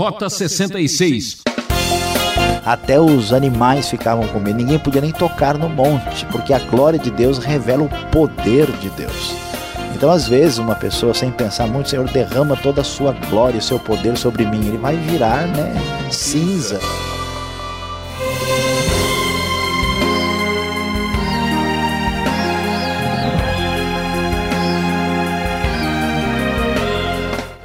Rota 66. Até os animais ficavam com medo, ninguém podia nem tocar no monte, porque a glória de Deus revela o poder de Deus. Então, às vezes, uma pessoa sem pensar muito, Senhor, derrama toda a sua glória e seu poder sobre mim, ele vai virar, né, cinza.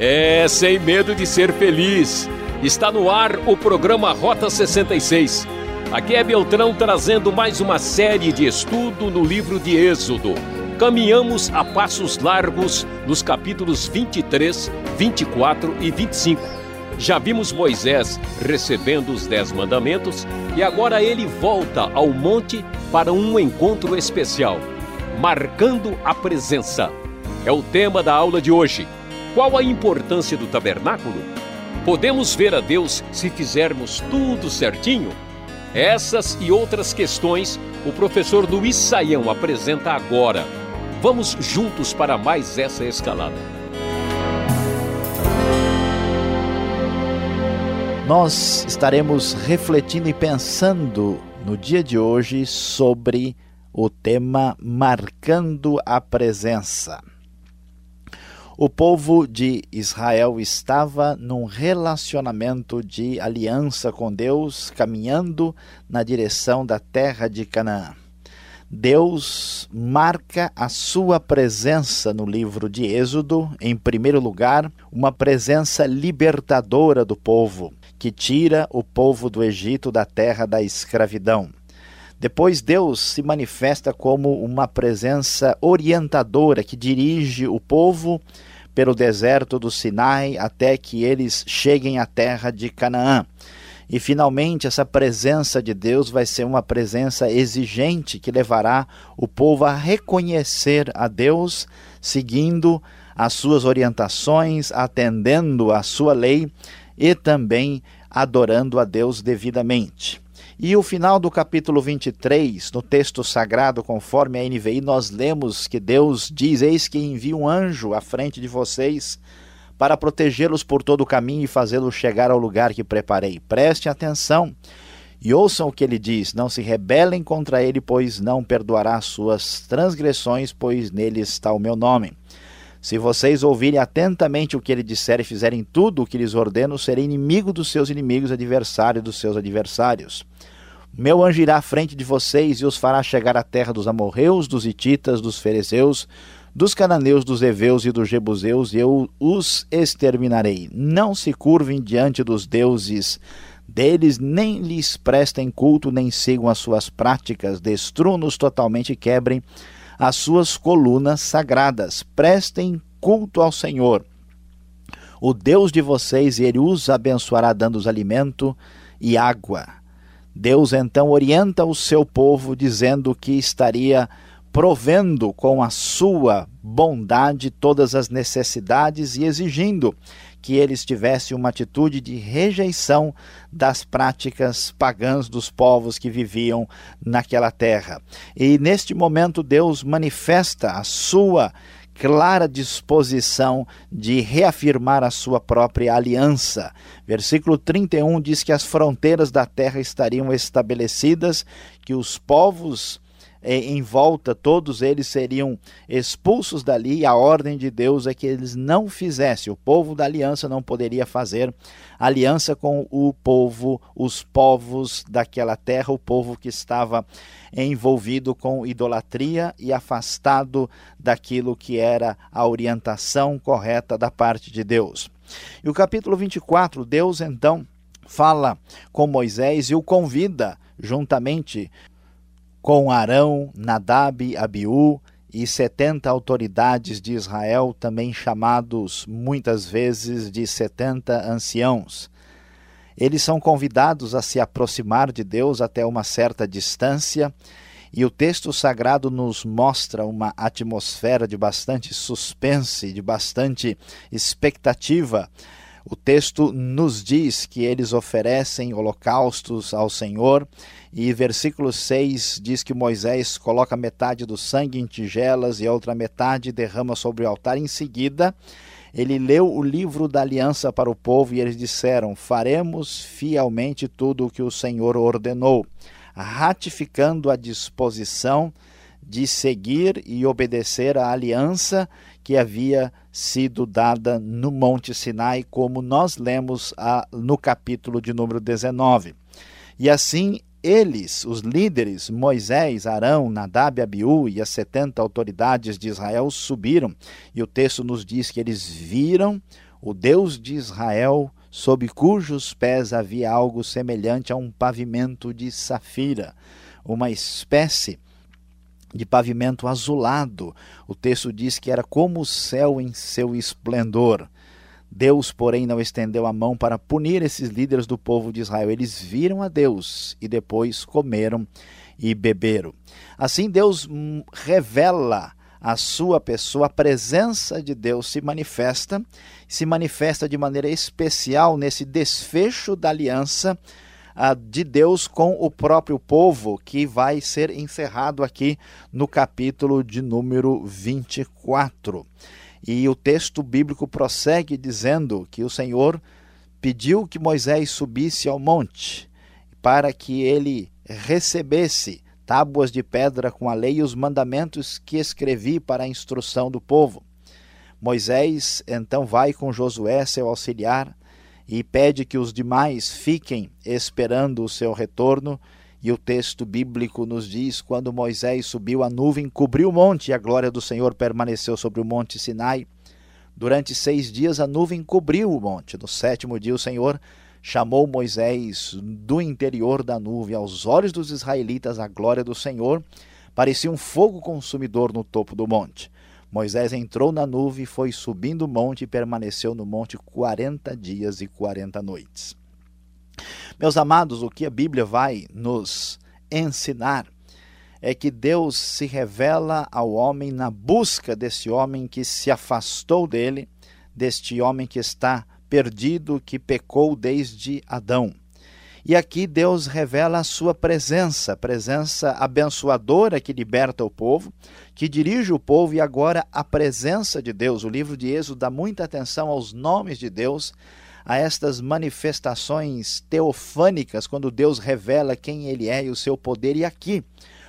É, sem medo de ser feliz. Está no ar o programa Rota 66. Aqui é Beltrão trazendo mais uma série de estudo no livro de Êxodo. Caminhamos a passos largos nos capítulos 23, 24 e 25. Já vimos Moisés recebendo os Dez Mandamentos e agora ele volta ao monte para um encontro especial, marcando a presença. É o tema da aula de hoje. Qual a importância do tabernáculo? Podemos ver a Deus se fizermos tudo certinho? Essas e outras questões o professor Luiz Saião apresenta agora. Vamos juntos para mais essa escalada. Nós estaremos refletindo e pensando no dia de hoje sobre o tema Marcando a Presença. O povo de Israel estava num relacionamento de aliança com Deus, caminhando na direção da terra de Canaã. Deus marca a sua presença no livro de Êxodo, em primeiro lugar, uma presença libertadora do povo, que tira o povo do Egito da terra da escravidão. Depois, Deus se manifesta como uma presença orientadora que dirige o povo pelo deserto do Sinai até que eles cheguem à terra de Canaã. E finalmente, essa presença de Deus vai ser uma presença exigente que levará o povo a reconhecer a Deus, seguindo as suas orientações, atendendo à sua lei e também adorando a Deus devidamente. E o final do capítulo 23, no texto sagrado, conforme a NVI, nós lemos que Deus diz: Eis que envia um anjo à frente de vocês para protegê-los por todo o caminho e fazê-los chegar ao lugar que preparei. Preste atenção e ouçam o que ele diz: Não se rebelem contra ele, pois não perdoará suas transgressões, pois nele está o meu nome. Se vocês ouvirem atentamente o que ele disser e fizerem tudo o que lhes ordeno, serei inimigo dos seus inimigos, adversário dos seus adversários. Meu anjo irá à frente de vocês e os fará chegar à terra dos amorreus, dos hititas, dos ferezeus, dos cananeus, dos heveus e dos jebuseus, e eu os exterminarei. Não se curvem diante dos deuses deles, nem lhes prestem culto, nem sigam as suas práticas, destruam-nos totalmente e quebrem as suas colunas sagradas. Prestem culto ao Senhor, o Deus de vocês, ele os abençoará, dando-os alimento e água. Deus então orienta o seu povo, dizendo que estaria provendo com a sua bondade todas as necessidades e exigindo que eles tivessem uma atitude de rejeição das práticas pagãs dos povos que viviam naquela terra. E neste momento Deus manifesta a sua clara disposição de reafirmar a sua própria aliança. Versículo 31 diz que as fronteiras da terra estariam estabelecidas, que os povos em volta, todos eles seriam expulsos dali, e a ordem de Deus é que eles não fizessem. O povo da aliança não poderia fazer aliança com o povo, os povos daquela terra, o povo que estava envolvido com idolatria e afastado daquilo que era a orientação correta da parte de Deus. E o capítulo 24, Deus então fala com Moisés e o convida juntamente com Arão, Nadab, Abiú e setenta autoridades de Israel, também chamados muitas vezes de setenta anciãos. Eles são convidados a se aproximar de Deus até uma certa distância, e o texto sagrado nos mostra uma atmosfera de bastante suspense, de bastante expectativa o texto nos diz que eles oferecem holocaustos ao Senhor, e versículo 6 diz que Moisés coloca metade do sangue em tigelas e a outra metade derrama sobre o altar. Em seguida, ele leu o livro da aliança para o povo e eles disseram: Faremos fielmente tudo o que o Senhor ordenou, ratificando a disposição de seguir e obedecer à aliança que havia sido dada no Monte Sinai, como nós lemos no capítulo de número 19. E assim eles, os líderes, Moisés, Arão, Nadab, Abiú e as setenta autoridades de Israel subiram, e o texto nos diz que eles viram o Deus de Israel, sob cujos pés havia algo semelhante a um pavimento de safira, uma espécie de pavimento azulado. O texto diz que era como o céu em seu esplendor. Deus, porém, não estendeu a mão para punir esses líderes do povo de Israel. Eles viram a Deus e depois comeram e beberam. Assim, Deus hum, revela a sua pessoa, a presença de Deus se manifesta, se manifesta de maneira especial nesse desfecho da aliança de Deus com o próprio povo, que vai ser encerrado aqui no capítulo de número 24. E o texto bíblico prossegue dizendo que o Senhor pediu que Moisés subisse ao monte para que ele recebesse tábuas de pedra com a lei e os mandamentos que escrevi para a instrução do povo. Moisés então vai com Josué, seu auxiliar, e pede que os demais fiquem esperando o seu retorno. E o texto bíblico nos diz: quando Moisés subiu, a nuvem cobriu o monte e a glória do Senhor permaneceu sobre o monte Sinai. Durante seis dias a nuvem cobriu o monte. No sétimo dia, o Senhor chamou Moisés do interior da nuvem. Aos olhos dos israelitas, a glória do Senhor parecia um fogo consumidor no topo do monte. Moisés entrou na nuvem, foi subindo o monte e permaneceu no monte quarenta dias e quarenta noites. Meus amados, o que a Bíblia vai nos ensinar é que Deus se revela ao homem na busca desse homem que se afastou dele, deste homem que está perdido, que pecou desde Adão. E aqui Deus revela a sua presença, presença abençoadora que liberta o povo, que dirige o povo e agora a presença de Deus. O livro de Êxodo dá muita atenção aos nomes de Deus, a estas manifestações teofânicas, quando Deus revela quem ele é e o seu poder. E aqui,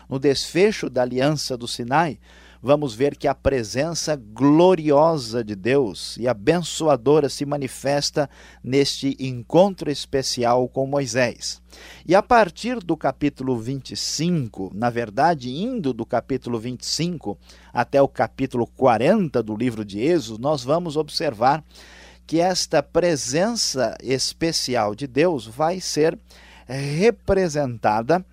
no desfecho da aliança do Sinai, vamos ver que a presença gloriosa de Deus e abençoadora se manifesta neste encontro especial com Moisés. E a partir do capítulo 25, na verdade, indo do capítulo 25 até o capítulo 40 do livro de Êxodo, nós vamos observar que esta presença especial de Deus vai ser representada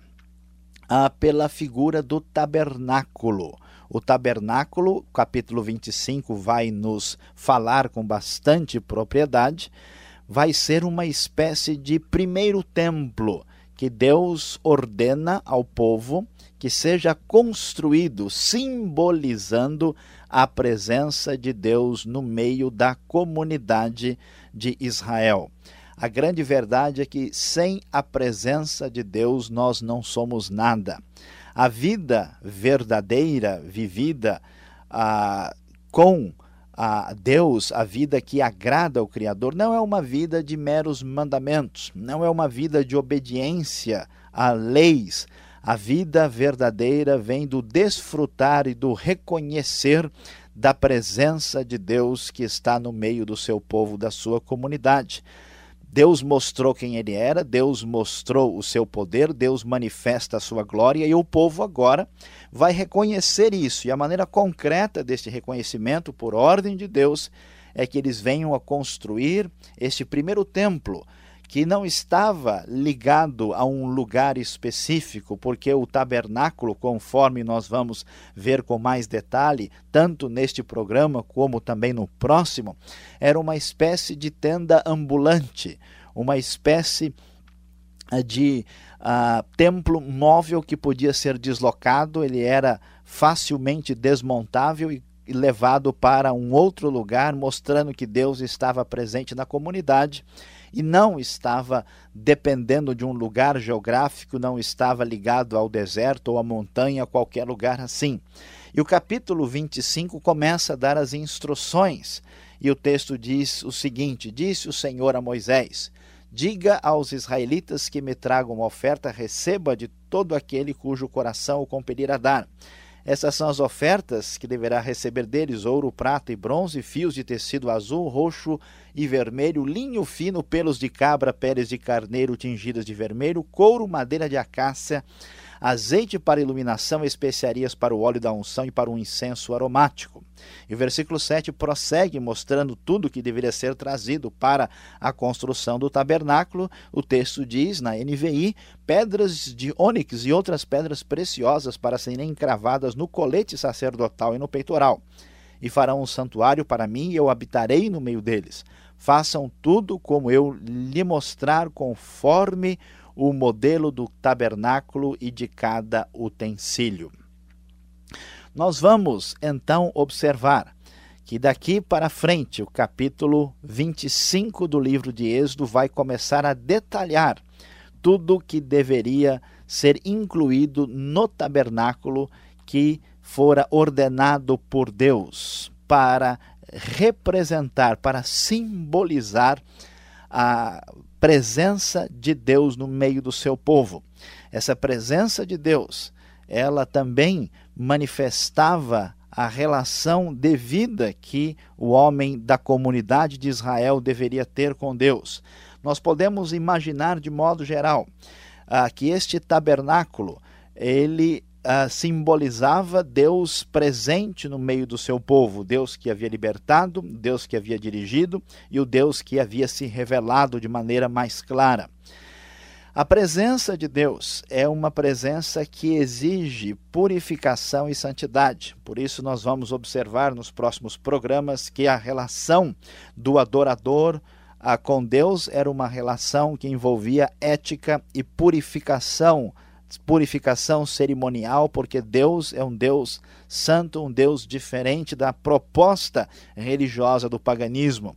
ah, pela figura do tabernáculo. O tabernáculo, capítulo 25, vai nos falar com bastante propriedade, vai ser uma espécie de primeiro templo que Deus ordena ao povo que seja construído, simbolizando a presença de Deus no meio da comunidade de Israel. A grande verdade é que sem a presença de Deus nós não somos nada. A vida verdadeira, vivida ah, com a Deus, a vida que agrada ao Criador, não é uma vida de meros mandamentos, não é uma vida de obediência a leis. A vida verdadeira vem do desfrutar e do reconhecer da presença de Deus que está no meio do seu povo, da sua comunidade. Deus mostrou quem ele era, Deus mostrou o seu poder, Deus manifesta a sua glória e o povo agora vai reconhecer isso. E a maneira concreta deste reconhecimento, por ordem de Deus, é que eles venham a construir este primeiro templo que não estava ligado a um lugar específico, porque o tabernáculo, conforme nós vamos ver com mais detalhe, tanto neste programa como também no próximo, era uma espécie de tenda ambulante, uma espécie eh, de uh, templo móvel que podia ser deslocado, ele era facilmente desmontável e levado para um outro lugar, mostrando que Deus estava presente na comunidade e não estava dependendo de um lugar geográfico, não estava ligado ao deserto ou à montanha, a qualquer lugar assim. E o capítulo 25 começa a dar as instruções. E o texto diz o seguinte: Disse o Senhor a Moisés: Diga aos israelitas que me tragam uma oferta, receba de todo aquele cujo coração o compelir a dar. Essas são as ofertas que deverá receber deles: ouro, prata e bronze, fios de tecido azul, roxo e vermelho, linho fino, pelos de cabra, peles de carneiro tingidas de vermelho, couro, madeira de acácia, azeite para iluminação, especiarias para o óleo da unção e para o incenso aromático. E o versículo 7 prossegue mostrando tudo que deveria ser trazido para a construção do tabernáculo. O texto diz, na NVI, pedras de ônix e outras pedras preciosas para serem encravadas no colete sacerdotal e no peitoral. E farão um santuário para mim e eu habitarei no meio deles. Façam tudo como eu lhe mostrar, conforme modelo do tabernáculo e de cada utensílio. Nós vamos então observar que daqui para frente, o capítulo 25 do livro de Êxodo vai começar a detalhar tudo que deveria ser incluído no tabernáculo que fora ordenado por Deus para representar, para simbolizar a presença de Deus no meio do seu povo. Essa presença de Deus, ela também manifestava a relação devida que o homem da comunidade de Israel deveria ter com Deus. Nós podemos imaginar de modo geral ah, que este tabernáculo ele uh, simbolizava Deus presente no meio do seu povo, Deus que havia libertado, Deus que havia dirigido e o Deus que havia se revelado de maneira mais clara. A presença de Deus é uma presença que exige purificação e santidade. Por isso, nós vamos observar nos próximos programas que a relação do adorador com Deus era uma relação que envolvia ética e purificação purificação cerimonial, porque Deus é um Deus santo, um Deus diferente da proposta religiosa do paganismo.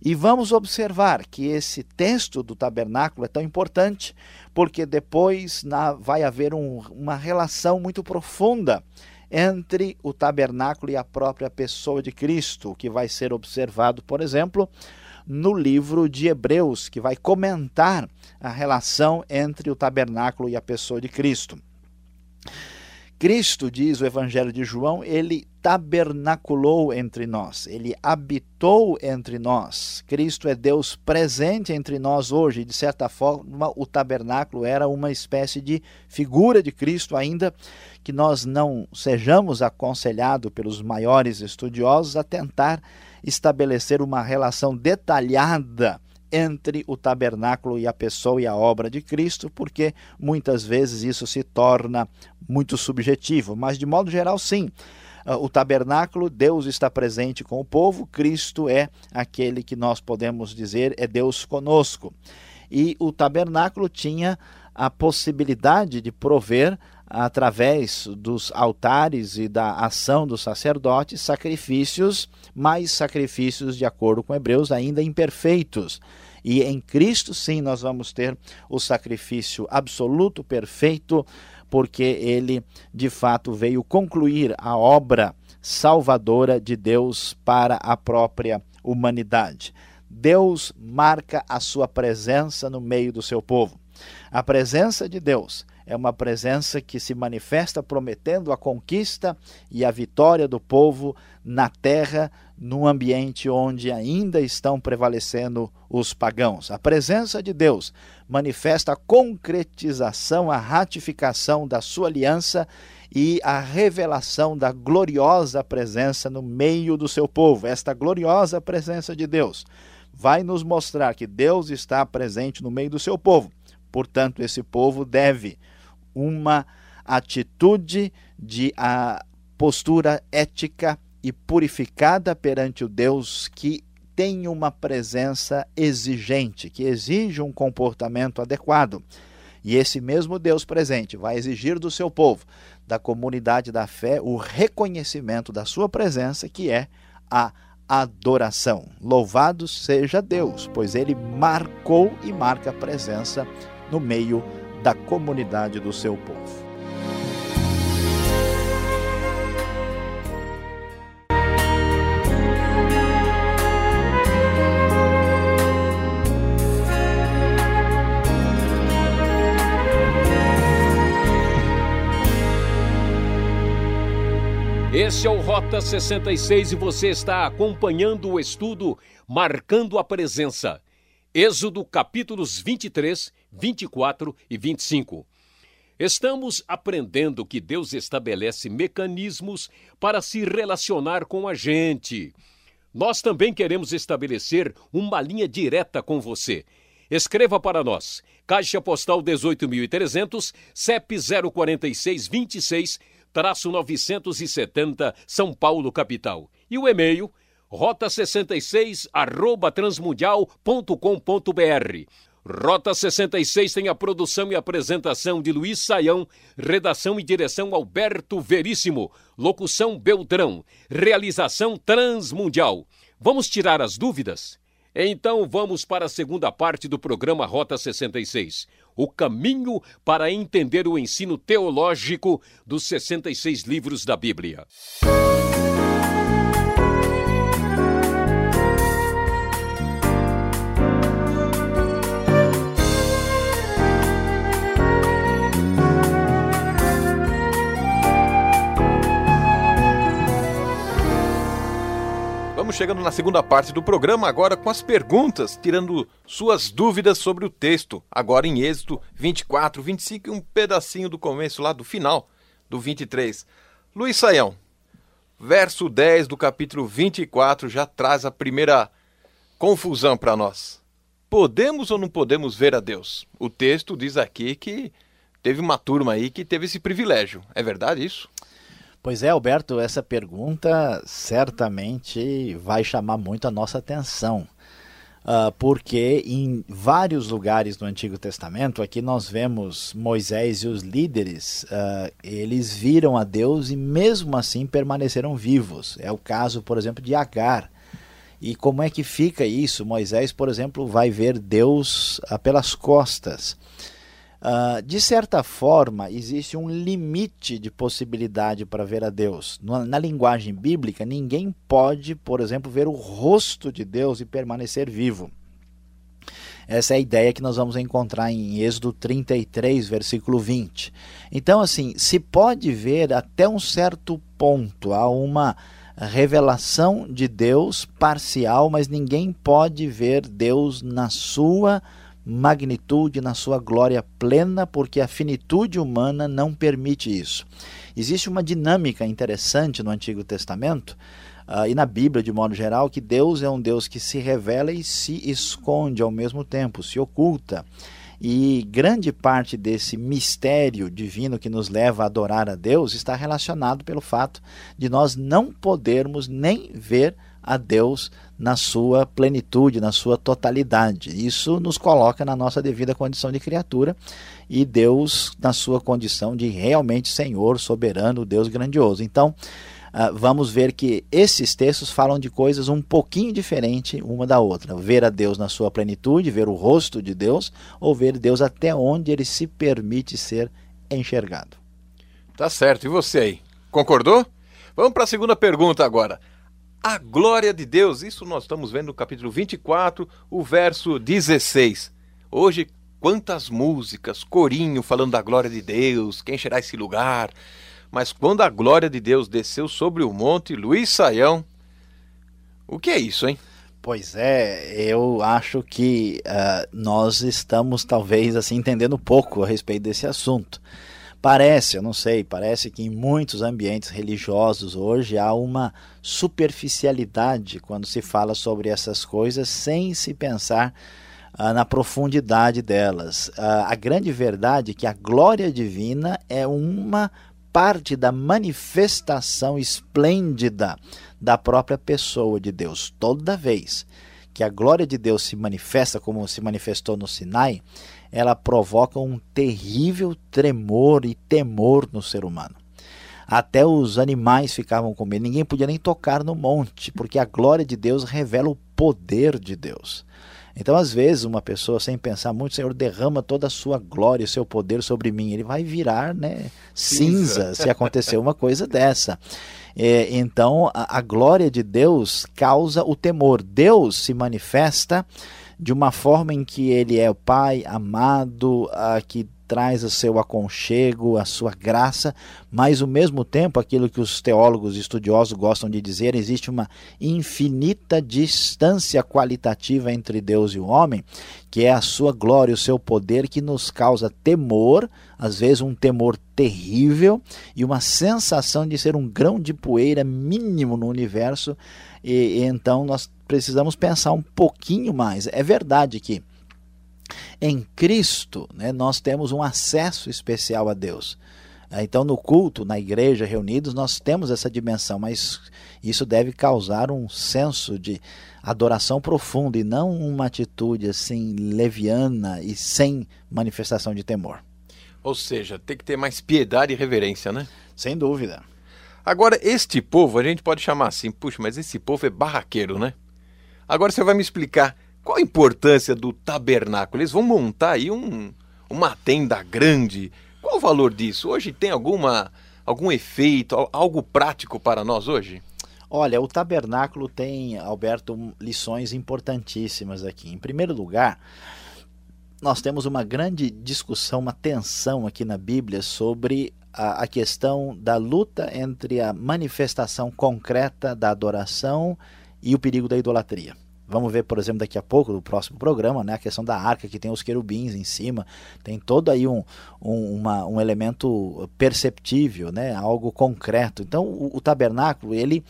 E vamos observar que esse texto do tabernáculo é tão importante, porque depois na, vai haver um, uma relação muito profunda entre o tabernáculo e a própria pessoa de Cristo, que vai ser observado, por exemplo, no livro de Hebreus, que vai comentar a relação entre o tabernáculo e a pessoa de Cristo. Cristo, diz o Evangelho de João, ele tabernaculou entre nós, ele habitou entre nós. Cristo é Deus presente entre nós hoje. De certa forma, o tabernáculo era uma espécie de figura de Cristo, ainda que nós não sejamos aconselhados pelos maiores estudiosos a tentar estabelecer uma relação detalhada entre o tabernáculo e a pessoa e a obra de Cristo, porque muitas vezes isso se torna muito subjetivo, mas de modo geral, sim. Ah, o tabernáculo, Deus está presente com o povo, Cristo é aquele que nós podemos dizer é Deus conosco. E o tabernáculo tinha a possibilidade de prover através dos altares e da ação dos sacerdotes, sacrifícios, mais sacrifícios de acordo com Hebreus, ainda imperfeitos. E em Cristo, sim, nós vamos ter o sacrifício absoluto, perfeito, porque ele de fato veio concluir a obra salvadora de Deus para a própria humanidade. Deus marca a sua presença no meio do seu povo. A presença de Deus é uma presença que se manifesta prometendo a conquista e a vitória do povo na terra, num ambiente onde ainda estão prevalecendo os pagãos. A presença de Deus manifesta a concretização, a ratificação da sua aliança e a revelação da gloriosa presença no meio do seu povo. Esta gloriosa presença de Deus vai nos mostrar que Deus está presente no meio do seu povo. Portanto, esse povo deve uma atitude de a postura ética e purificada perante o Deus que tem uma presença exigente, que exige um comportamento adequado. E esse mesmo Deus presente vai exigir do seu povo, da comunidade da fé, o reconhecimento da sua presença, que é a adoração. Louvado seja Deus, pois ele marcou e marca a presença no meio da comunidade do seu povo. Esse é o Rota 66 e você está acompanhando o estudo Marcando a Presença. Êxodo capítulos 23, 24 e 25. Estamos aprendendo que Deus estabelece mecanismos para se relacionar com a gente. Nós também queremos estabelecer uma linha direta com você. Escreva para nós. Caixa Postal 18.300, CEP 046 26 970, São Paulo, capital. E o e-mail rota66 arroba transmundial.com.br. Rota 66 tem a produção e apresentação de Luiz Saião, redação e direção Alberto Veríssimo, locução Beltrão, realização Transmundial. Vamos tirar as dúvidas? Então vamos para a segunda parte do programa Rota 66 o caminho para entender o ensino teológico dos 66 livros da Bíblia. Estamos chegando na segunda parte do programa, agora com as perguntas, tirando suas dúvidas sobre o texto. Agora em Êxodo 24, 25 e um pedacinho do começo lá do final do 23. Luiz Saião, verso 10 do capítulo 24 já traz a primeira confusão para nós. Podemos ou não podemos ver a Deus? O texto diz aqui que teve uma turma aí que teve esse privilégio. É verdade isso? Pois é, Alberto, essa pergunta certamente vai chamar muito a nossa atenção. Uh, porque em vários lugares do Antigo Testamento, aqui nós vemos Moisés e os líderes, uh, eles viram a Deus e mesmo assim permaneceram vivos. É o caso, por exemplo, de Agar. E como é que fica isso? Moisés, por exemplo, vai ver Deus uh, pelas costas. Uh, de certa forma, existe um limite de possibilidade para ver a Deus. Na, na, linguagem bíblica, ninguém pode, por exemplo, ver o rosto de Deus e permanecer vivo. Essa é a ideia que nós vamos encontrar em Êxodo 33, versículo 20. Então, assim, se pode ver até um certo ponto, há uma revelação de Deus parcial, mas ninguém pode ver Deus na sua magnitude, na sua glória plena, porque a finitude humana não permite isso. Existe uma dinâmica interessante no Antigo Testamento uh, e na Bíblia, de modo geral, que Deus é um Deus que se revela e se esconde ao mesmo tempo, se oculta. E grande parte desse mistério divino que nos leva a adorar a Deus está relacionado pelo fato de nós não podermos nem ver a Deus na sua plenitude, na sua totalidade. Isso nos coloca na nossa devida condição de criatura e Deus na sua condição de realmente Senhor, soberano, Deus grandioso. Então, Uh, vamos ver que esses textos falam de coisas um pouquinho diferentes uma da outra. Ver a Deus na sua plenitude, ver o rosto de Deus, ou ver Deus até onde ele se permite ser enxergado. Tá certo. E você aí? Concordou? Vamos para a segunda pergunta agora a glória de Deus. Isso nós estamos vendo no capítulo 24, o verso 16. Hoje, quantas músicas, corinho falando da glória de Deus, quem encherá esse lugar. Mas quando a glória de Deus desceu sobre o monte, Luiz Saião, o que é isso, hein? Pois é, eu acho que uh, nós estamos talvez assim entendendo pouco a respeito desse assunto. Parece, eu não sei, parece que em muitos ambientes religiosos hoje há uma superficialidade quando se fala sobre essas coisas sem se pensar ah, na profundidade delas. Ah, a grande verdade é que a glória divina é uma parte da manifestação esplêndida da própria pessoa de Deus. Toda vez que a glória de Deus se manifesta como se manifestou no Sinai, ela provoca um terrível tremor e temor no ser humano. Até os animais ficavam com medo, ninguém podia nem tocar no monte, porque a glória de Deus revela o poder de Deus. Então, às vezes, uma pessoa, sem pensar muito, Senhor, derrama toda a sua glória, o seu poder sobre mim. Ele vai virar né, cinza, cinza se acontecer uma coisa dessa. É, então, a, a glória de Deus causa o temor. Deus se manifesta de uma forma em que ele é o Pai amado, a que traz o seu aconchego, a sua graça, mas ao mesmo tempo, aquilo que os teólogos estudiosos gostam de dizer, existe uma infinita distância qualitativa entre Deus e o homem, que é a sua glória, o seu poder que nos causa temor, às vezes um temor terrível e uma sensação de ser um grão de poeira mínimo no universo. E, e então nós precisamos pensar um pouquinho mais. É verdade que em Cristo, né, nós temos um acesso especial a Deus. É, então, no culto, na igreja, reunidos, nós temos essa dimensão, mas isso deve causar um senso de adoração profunda e não uma atitude assim leviana e sem manifestação de temor. Ou seja, tem que ter mais piedade e reverência, né? Sem dúvida. Agora, este povo, a gente pode chamar assim, puxa, mas esse povo é barraqueiro, né? Agora você vai me explicar qual a importância do tabernáculo? Eles vão montar aí um, uma tenda grande. Qual o valor disso? Hoje tem alguma algum efeito, algo prático para nós hoje? Olha, o tabernáculo tem, Alberto, lições importantíssimas aqui. Em primeiro lugar, nós temos uma grande discussão, uma tensão aqui na Bíblia sobre a, a questão da luta entre a manifestação concreta da adoração e o perigo da idolatria. Vamos ver, por exemplo, daqui a pouco, no próximo programa, né, a questão da arca, que tem os querubins em cima, tem todo aí um, um, uma, um elemento perceptível, né, algo concreto. Então, o, o tabernáculo, ele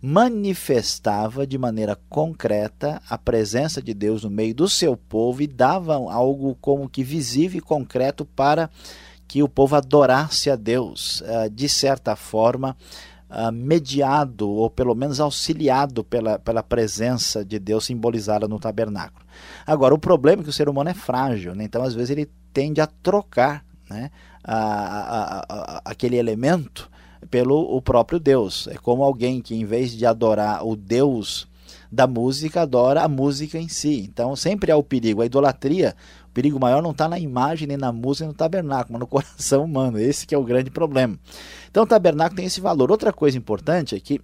manifestava de maneira concreta a presença de Deus no meio do seu povo e dava algo como que visível e concreto para que o povo adorasse a Deus, eh, de certa forma, uh, mediado ou pelo menos auxiliado pela, pela presença de Deus simbolizada no tabernáculo. Agora, o problema é que o ser humano é frágil, né? então às vezes ele tende a trocar né, a, a, a, aquele elemento pelo o próprio Deus. É como alguém que, em vez de adorar o Deus da música, adora a música em si. Então sempre há o perigo. A idolatria perigo maior não está na imagem, nem na música, nem no tabernáculo, mas no coração humano. Esse que é o grande problema. Então o tabernáculo tem esse valor. Outra coisa importante é que,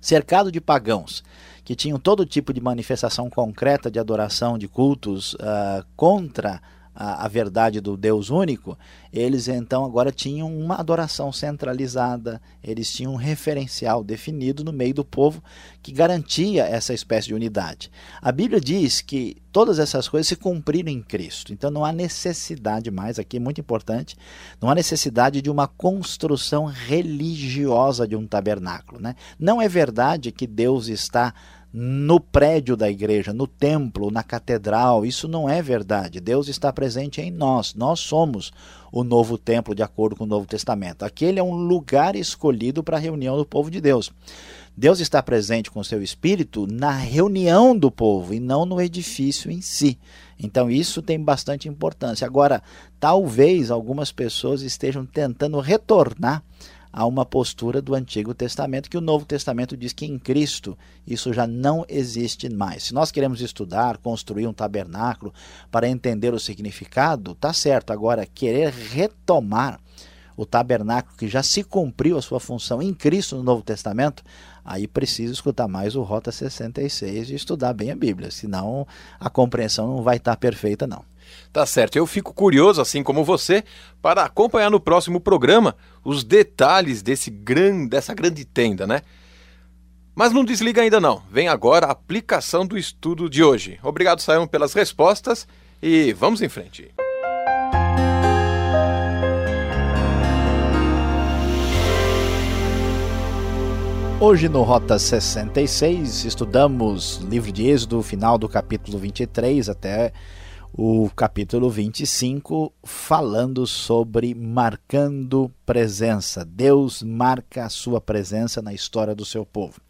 cercado de pagãos, que tinham todo tipo de manifestação concreta de adoração, de cultos uh, contra a, a, verdade do Deus único, eles então agora tinham uma adoração centralizada, eles tinham um referencial definido no meio do povo que garantia essa espécie de unidade. A Bíblia diz que todas essas coisas se cumpriram em Cristo, então não há necessidade mais, aqui é muito importante, não há necessidade de uma construção religiosa de um tabernáculo. Né? Não é verdade que Deus está no prédio da igreja, no templo, na catedral. Isso não é verdade. Deus está presente em nós. Nós somos o novo templo, de acordo com o Novo Testamento. Aquele é um lugar escolhido para a reunião do povo de Deus. Deus está presente com seu espírito na reunião do povo e não no edifício em si. Então isso tem bastante importância. Agora, talvez algumas pessoas estejam tentando retornar a uma postura do Antigo Testamento, que o Novo Testamento diz que em Cristo isso já não existe mais. Se nós queremos estudar, construir um tabernáculo para entender o significado, tá certo. Agora, querer retomar o tabernáculo que já se cumpriu a sua função em Cristo no Novo Testamento, aí precisa escutar mais o Rota 66 e estudar bem a Bíblia, senão a compreensão não vai estar perfeita não. Tá certo, eu fico curioso, assim como você, para acompanhar no próximo programa os detalhes desse grande, dessa grande tenda, né? Mas não desliga ainda não. Vem agora a aplicação do estudo de hoje. Obrigado, Sayão, pelas respostas e vamos em frente. Hoje no Rota 66 estudamos livro de Êxodo, final do capítulo 23 até o capítulo 25, falando sobre marcando presença. Deus marca a sua presença na história do seu povo.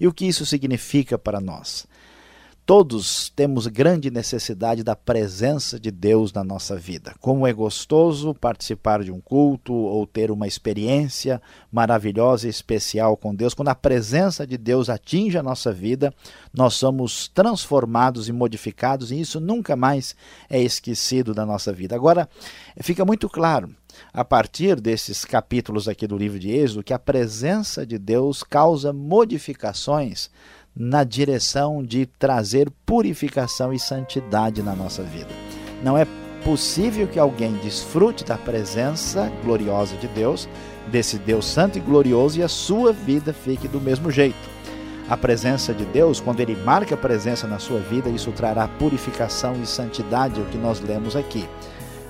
E o que isso significa para nós? Todos temos grande necessidade da presença de Deus na nossa vida. Como é gostoso participar de um culto ou ter uma experiência maravilhosa e especial com Deus. Quando a presença de Deus atinge a nossa vida, nós somos transformados e modificados e isso nunca mais é esquecido da nossa vida. Agora, fica muito claro a partir desses capítulos aqui do livro de Êxodo que a presença de Deus causa modificações na direção de trazer purificação e santidade na nossa vida. Não é possível que alguém desfrute da presença gloriosa de Deus, desse Deus santo e glorioso, e a sua vida fique do mesmo jeito. A presença de Deus, quando Ele marca a presença na sua vida, isso trará purificação e santidade, é o que nós lemos aqui.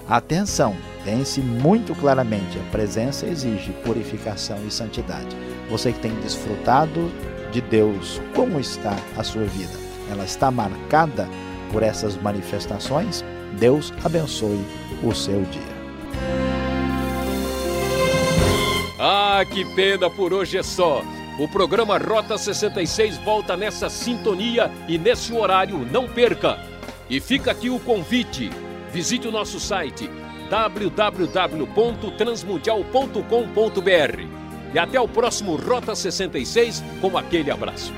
Atenção, pense muito claramente: a presença exige purificação e santidade. Você que tem desfrutado de Deus, como está a sua vida? Ela está marcada por essas manifestações? Deus abençoe o seu dia. Ah, que pena por hoje é só. O programa Rota 66 volta nessa sintonia e nesse horário, não perca. E fica aqui o convite. Visite o nosso site www.transmundial.com.br. E até o próximo Rota 66 com aquele abraço.